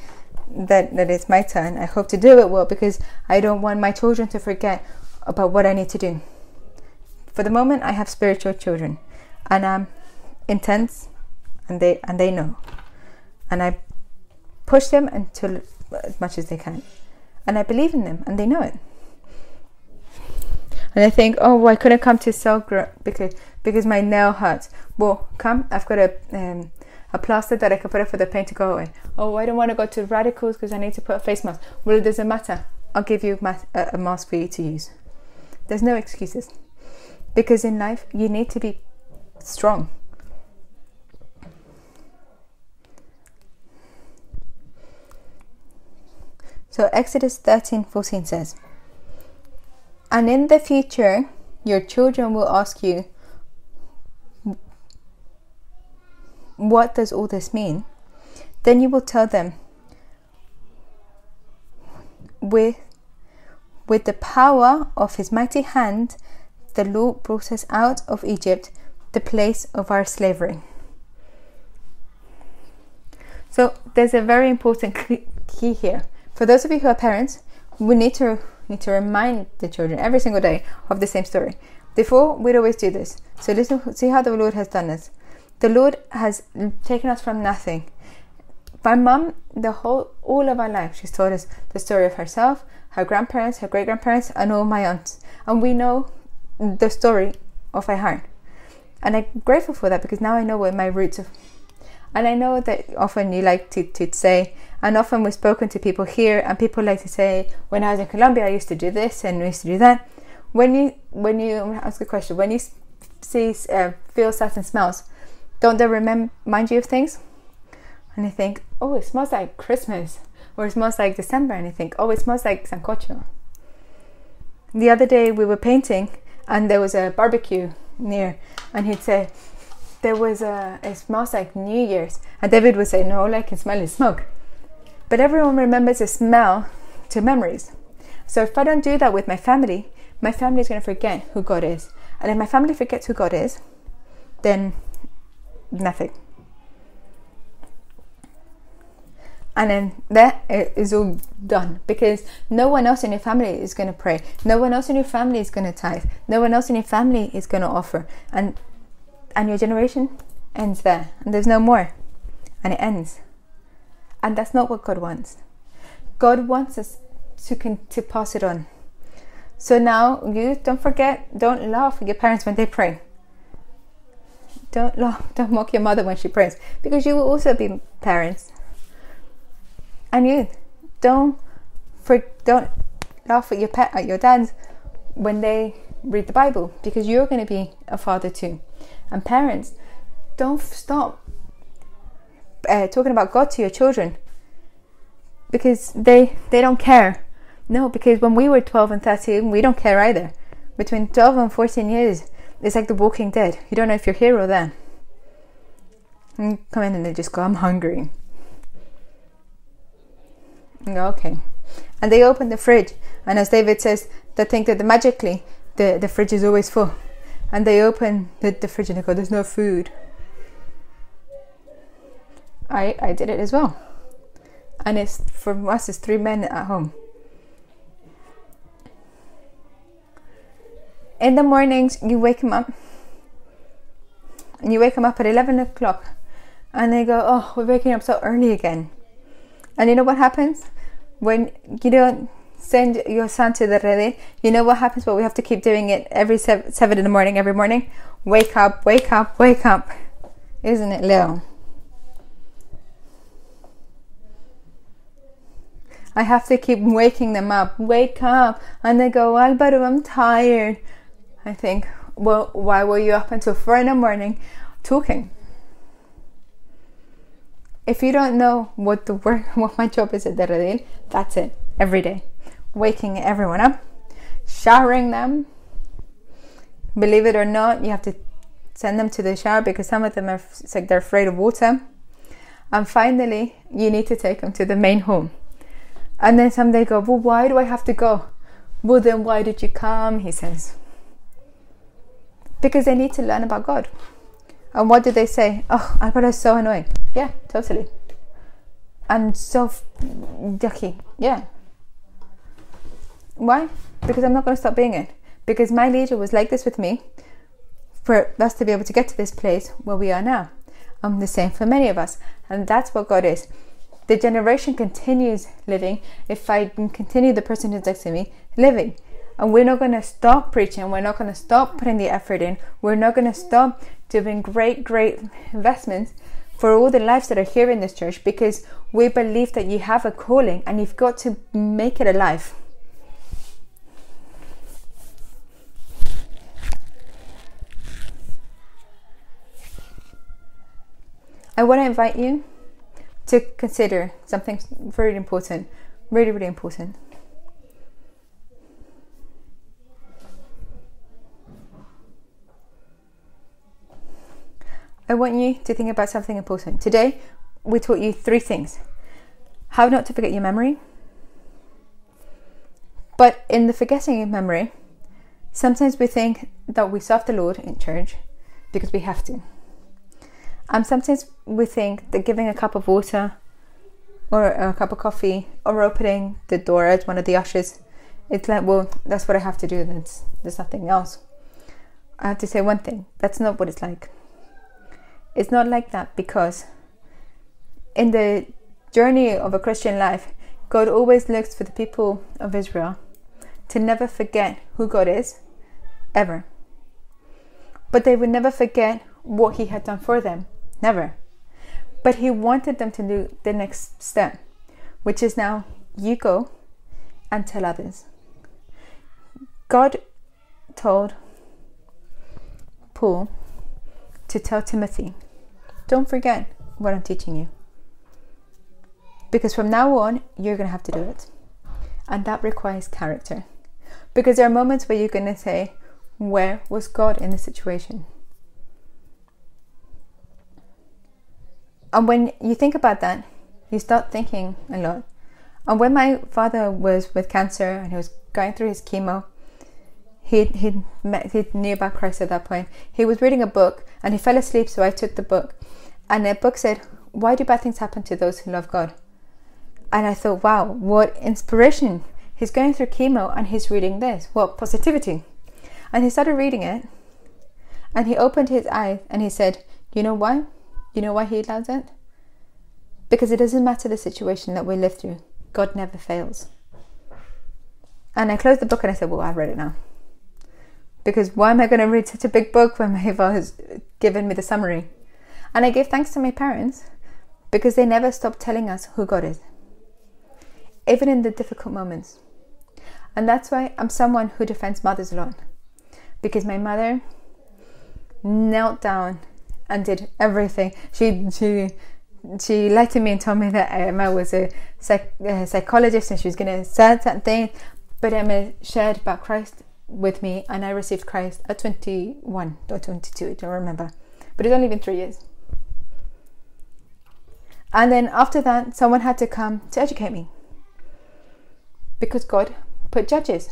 that, that it's my turn. I hope to do it well because I don't want my children to forget about what I need to do for the moment I have spiritual children and I'm intense and they and they know. And I push them until as much as they can. And I believe in them and they know it. And I think, oh, well, I couldn't come to cell group because because my nail hurts. Well, come, I've got a um, a plaster that I can put up for the pain to go away. Oh, I don't want to go to radicals because I need to put a face mask. Well, it doesn't matter. I'll give you a mask for you to use. There's no excuses. Because in life, you need to be strong. So Exodus 13 14 says, And in the future, your children will ask you, What does all this mean? Then you will tell them, With, with the power of his mighty hand, the Lord brought us out of Egypt, the place of our slavery. So there's a very important key here. For those of you who are parents, we need to need to remind the children every single day of the same story. Before we'd always do this. So listen, see how the Lord has done this. The Lord has taken us from nothing. My mum, the whole all of our life, she's told us the story of herself, her grandparents, her great grandparents, and all my aunts. And we know the story of my heart. And I'm grateful for that because now I know where my roots are. And I know that often you like to, to say, and often we've spoken to people here, and people like to say, when I was in Colombia, I used to do this and I used to do that. When you, when you, ask a question, when you see, uh, feel certain smells, don't they remind you of things? And you think, oh, it smells like Christmas, or it smells like December, and you think, oh, it smells like sancocho. The other day we were painting, and there was a barbecue near, and he'd say, there was a, it smells like New Year's. And David would say, no, like it smells smoke. But everyone remembers a smell to memories. So if I don't do that with my family, my family is going to forget who God is. And if my family forgets who God is, then nothing. And then that is all done because no one else in your family is going to pray. No one else in your family is going to tithe. No one else in your family is going to offer. And and your generation ends there. And there's no more. And it ends. And that's not what God wants. God wants us to to pass it on. So now you don't forget, don't laugh at your parents when they pray. Don't laugh, don't mock your mother when she prays, because you will also be parents. And you don't for, don't laugh at your pet at your dads when they read the Bible, because you're going to be a father too. And parents, don't stop uh, talking about God to your children because they they don't care. No, because when we were 12 and 13, we don't care either. Between 12 and 14 years, it's like the Walking Dead. You don't know if you're here or there. And come in and they just go, I'm hungry. Okay. And they open the fridge, and as David says, they think that magically the, the fridge is always full. And they open the, the fridge and they go, There's no food. I, I did it as well and it's for us it's three men at home in the mornings you wake them up and you wake them up at 11 o'clock and they go oh we're waking up so early again and you know what happens when you don't send your son to the redil you know what happens but we have to keep doing it every seven, seven in the morning every morning wake up wake up wake up isn't it leo I have to keep waking them up. Wake up. And they go, Alvaro, I'm tired. I think, well, why were you up until four in the morning talking? If you don't know what the work, what my job is at the redil, that's it. Every day, waking everyone up, showering them. Believe it or not, you have to send them to the shower because some of them are it's like they're afraid of water. And finally, you need to take them to the main home and then some they go, Well, why do I have to go? Well, then why did you come? He says. Because they need to learn about God. And what did they say? Oh, I Alberto is so annoying. Yeah, totally. And so yucky. Yeah. Why? Because I'm not going to stop being it. Because my leader was like this with me for us to be able to get to this place where we are now. I'm the same for many of us. And that's what God is the generation continues living if I continue the person who's next to me living. And we're not going to stop preaching. We're not going to stop putting the effort in. We're not going to stop doing great, great investments for all the lives that are here in this church because we believe that you have a calling and you've got to make it alive. I want to invite you to consider something very important, really, really important. I want you to think about something important. Today, we taught you three things how not to forget your memory. But in the forgetting of memory, sometimes we think that we serve the Lord in church because we have to. And sometimes we think that giving a cup of water or a cup of coffee or opening the door as one of the ushers, it's like, well, that's what I have to do. There's, there's nothing else. I have to say one thing that's not what it's like. It's not like that because in the journey of a Christian life, God always looks for the people of Israel to never forget who God is, ever. But they would never forget what He had done for them Never. But he wanted them to do the next step, which is now you go and tell others. God told Paul to tell Timothy, don't forget what I'm teaching you. Because from now on, you're going to have to do it. And that requires character. Because there are moments where you're going to say, Where was God in the situation? And when you think about that, you start thinking a lot. And when my father was with cancer and he was going through his chemo, he he met he knew about Christ at that point. He was reading a book and he fell asleep, so I took the book, and the book said, "Why do bad things happen to those who love God?" And I thought, wow, what inspiration! He's going through chemo and he's reading this. What positivity! And he started reading it, and he opened his eyes and he said, "You know why? You know why he allows it? Because it doesn't matter the situation that we live through. God never fails." And I closed the book and I said, "Well, I've read it now." Because why am I going to read such a big book when Maeva has given me the summary? And I give thanks to my parents because they never stop telling us who God is, even in the difficult moments. And that's why I'm someone who defends mothers a lot because my mother knelt down and did everything. She she she lied me and told me that um, Emma was a, psych, a psychologist and she was going to say something, but Emma shared about Christ with me and I received Christ at 21 or 22, I don't remember. But it's only been three years. And then after that, someone had to come to educate me. Because God put judges.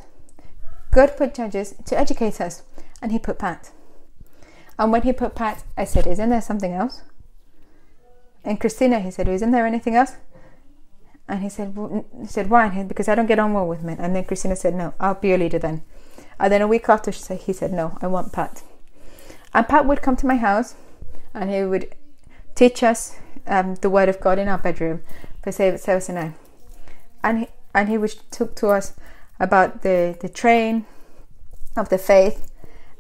God put judges to educate us. And He put Pat. And when He put Pat, I said, Isn't there something else? And Christina, he said, Isn't there anything else? And he said, well, he said, why? Because I don't get on well with men. And then Christina said, no, I'll be your leader then. And then a week after, he said, No, I want Pat. And Pat would come to my house and he would teach us um, the Word of God in our bedroom for Sarah and I. And he, and he would talk to us about the, the train of the faith.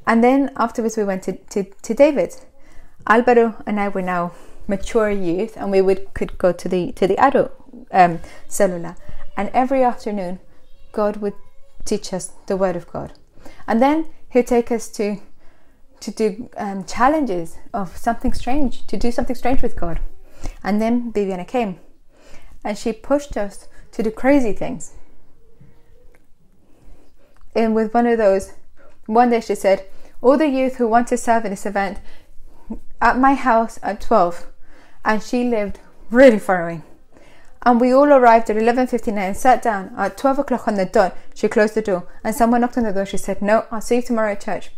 And then afterwards, we went to, to, to David. Alvaro and I were now mature youth, and we would could go to the to the adult um, cellular. And every afternoon, God would teach us the Word of God. And then he'll take us to to do um, challenges of something strange, to do something strange with God. And then Viviana came, and she pushed us to do crazy things. And with one of those, one day she said, "All the youth who want to serve in this event at my house at 12," and she lived really far away and we all arrived at 11.59 and sat down. At 12 o'clock on the dot, she closed the door and someone knocked on the door. She said, no, I'll see you tomorrow at church.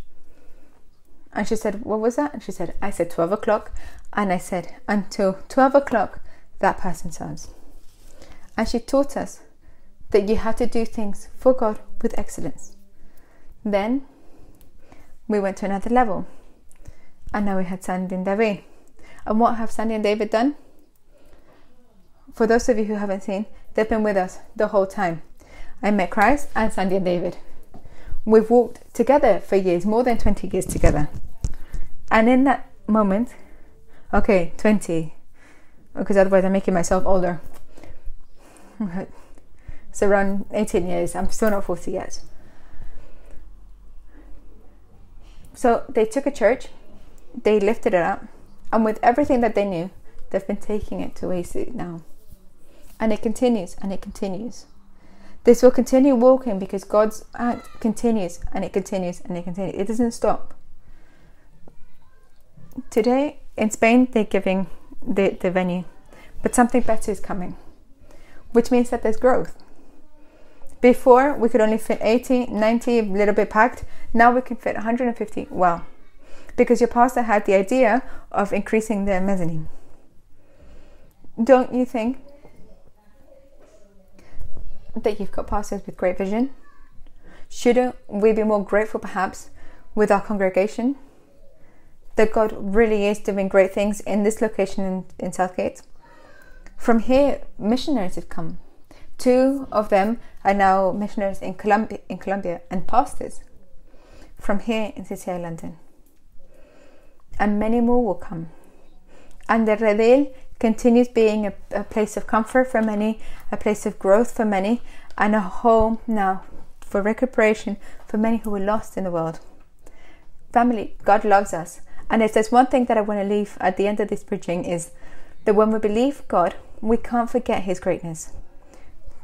And she said, what was that? And she said, I said 12 o'clock. And I said, until 12 o'clock, that person serves. And she taught us that you have to do things for God with excellence. Then we went to another level. And now we had Sandy and David. And what have Sandy and David done? For those of you who haven't seen, they've been with us the whole time. I met Christ and Sandy and David. We've walked together for years, more than 20 years together. And in that moment, okay, 20, because otherwise I'm making myself older. it's around 18 years, I'm still not 40 yet. So they took a church, they lifted it up, and with everything that they knew, they've been taking it to where now and it continues and it continues. This will continue walking because God's act continues and it continues and it continues. It doesn't stop. Today in Spain, they're giving the, the venue, but something better is coming, which means that there's growth. Before, we could only fit 80, 90, a little bit packed. Now we can fit 150. Well, because your pastor had the idea of increasing the mezzanine. Don't you think that you've got pastors with great vision? Shouldn't we be more grateful perhaps with our congregation that God really is doing great things in this location in, in Southgate? From here, missionaries have come. Two of them are now missionaries in Colombia, in Colombia and pastors from here in City London. And many more will come. And the Redil continues being a, a place of comfort for many, a place of growth for many, and a home now for recuperation for many who were lost in the world. Family, God loves us. And if there's one thing that I want to leave at the end of this preaching is that when we believe God, we can't forget His greatness.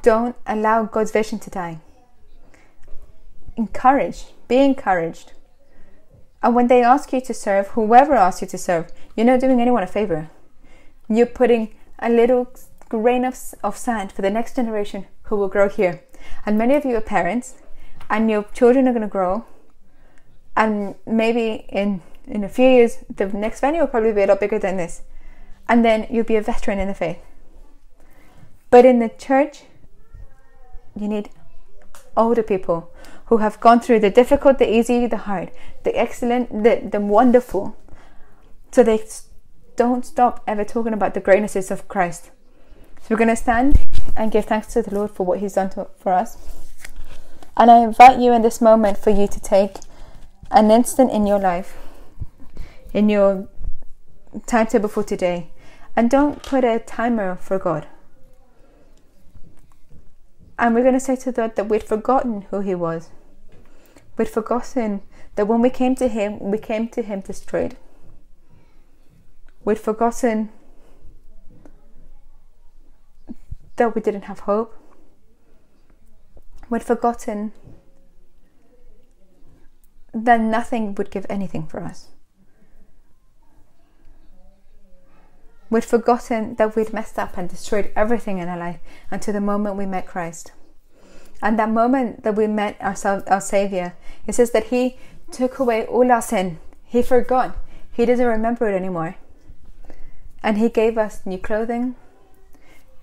Don't allow God's vision to die. Encourage, be encouraged. And when they ask you to serve, whoever asks you to serve, you're not doing anyone a favor. You're putting a little grain of, of sand for the next generation who will grow here. And many of you are parents, and your children are going to grow, And maybe in, in a few years, the next venue will probably be a lot bigger than this. And then you'll be a veteran in the faith. But in the church, you need older people who have gone through the difficult, the easy, the hard, the excellent, the, the wonderful. So they don't stop ever talking about the greatnesses of Christ. So we're going to stand and give thanks to the Lord for what He's done to, for us. And I invite you in this moment for you to take an instant in your life, in your timetable for today, and don't put a timer for God. And we're going to say to God that we'd forgotten who He was. We'd forgotten that when we came to Him, we came to Him destroyed. We'd forgotten that we didn't have hope. We'd forgotten that nothing would give anything for us. We'd forgotten that we'd messed up and destroyed everything in our life until the moment we met Christ. And that moment that we met our, our Savior, it says that He took away all our sin. He forgot. He doesn't remember it anymore. And He gave us new clothing,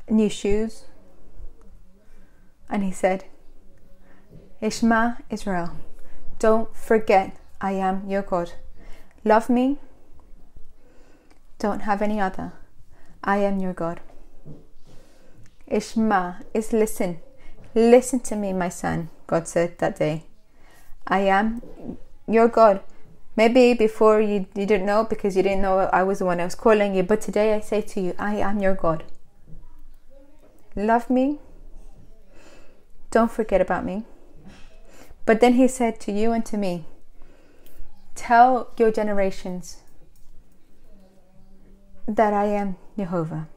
new shoes. And He said, Ishma Israel, don't forget I am your God. Love me don't have any other. I am your God. Ishma is listen. Listen to me, my son, God said that day. I am your God. Maybe before you, you didn't know because you didn't know I was the one that was calling you, but today I say to you, I am your God. Love me. Don't forget about me. But then he said to you and to me, Tell your generations that I am Jehovah.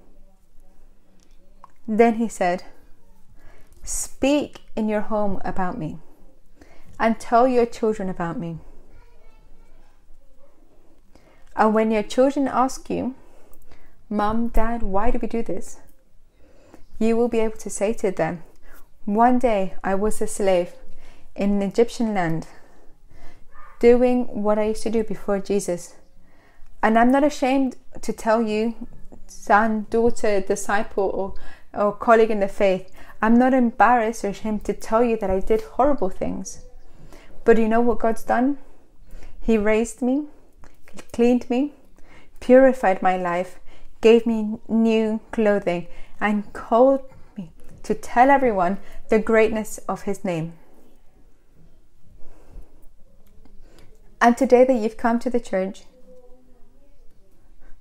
Then he said, Speak in your home about me and tell your children about me. And when your children ask you, Mom, Dad, why do we do this? You will be able to say to them, One day I was a slave in an Egyptian land, doing what I used to do before Jesus and I'm not ashamed to tell you, son, daughter, disciple, or, or colleague in the faith, I'm not embarrassed or ashamed to tell you that I did horrible things. But you know what God's done? He raised me, cleaned me, purified my life, gave me new clothing, and called me to tell everyone the greatness of His name. And today that you've come to the church,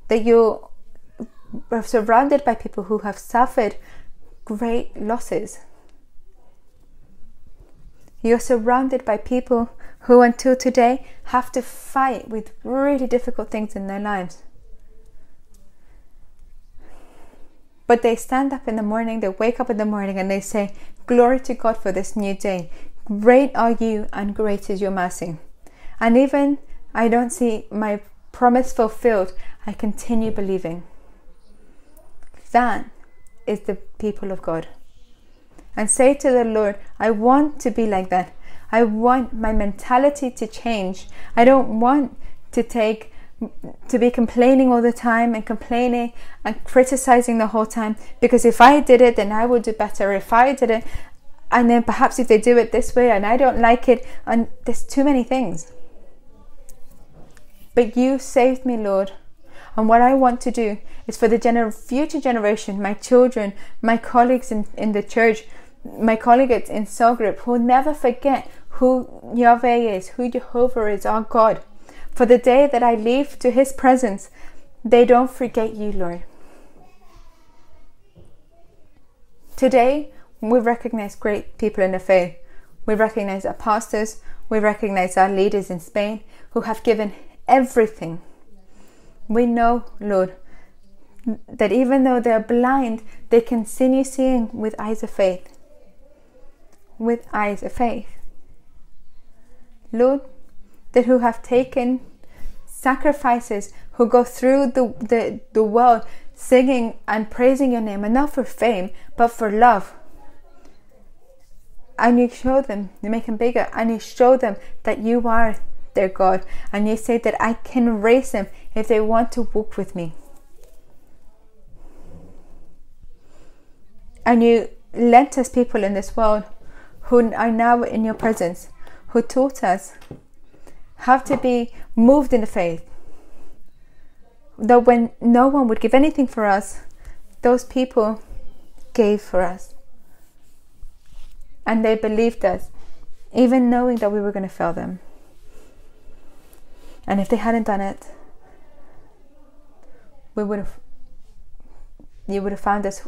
that you are surrounded by people who have suffered great losses. You're surrounded by people who, until today, have to fight with really difficult things in their lives. But they stand up in the morning, they wake up in the morning, and they say, Glory to God for this new day. Great are you, and great is your mercy. And even I don't see my promise fulfilled, I continue believing. That is the people of God. And say to the Lord, I want to be like that. I want my mentality to change. I don't want to take to be complaining all the time and complaining and criticizing the whole time because if I did it then I would do better. If I did it and then perhaps if they do it this way and I don't like it and there's too many things. But you saved me Lord. And what I want to do is for the gener- future generation, my children, my colleagues in, in the church, my colleagues in cell group, who never forget who Yahweh is, who Jehovah is, our God. For the day that I leave to His presence, they don't forget you, Lord. Today, we recognize great people in the faith. We recognize our pastors, we recognize our leaders in Spain who have given everything we know, Lord, that even though they're blind, they can continue seeing with eyes of faith. With eyes of faith. Lord, that who have taken sacrifices, who go through the, the, the world singing and praising your name, and not for fame, but for love. And you show them, you make them bigger, and you show them that you are their God, and you say that I can raise them if they want to walk with me. And you lent us people in this world who are now in your presence, who taught us how to be moved in the faith. That when no one would give anything for us, those people gave for us. And they believed us, even knowing that we were going to fail them. And if they hadn't done it, we would have you would have found us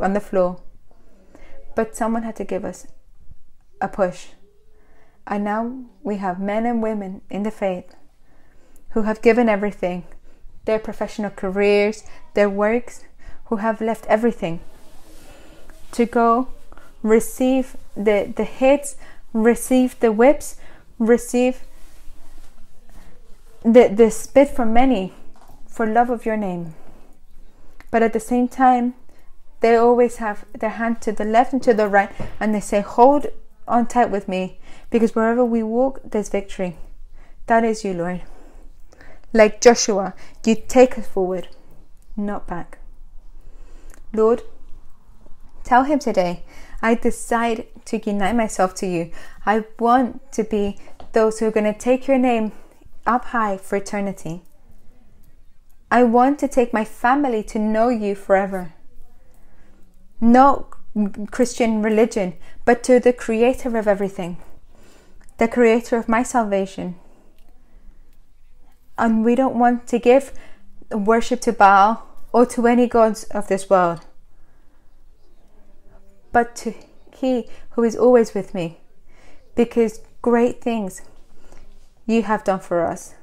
on the floor. But someone had to give us a push. And now we have men and women in the faith who have given everything their professional careers, their works, who have left everything to go receive the, the hits, receive the whips, receive the, the spit from many for love of your name. But at the same time, they always have their hand to the left and to the right, and they say, Hold on tight with me, because wherever we walk, there's victory. That is you, Lord. Like Joshua, you take us forward, not back. Lord, tell him today, I decide to unite myself to you. I want to be those who are going to take your name up high for eternity. I want to take my family to know you forever. Not Christian religion, but to the creator of everything, the creator of my salvation. And we don't want to give worship to Baal or to any gods of this world, but to He who is always with me, because great things you have done for us.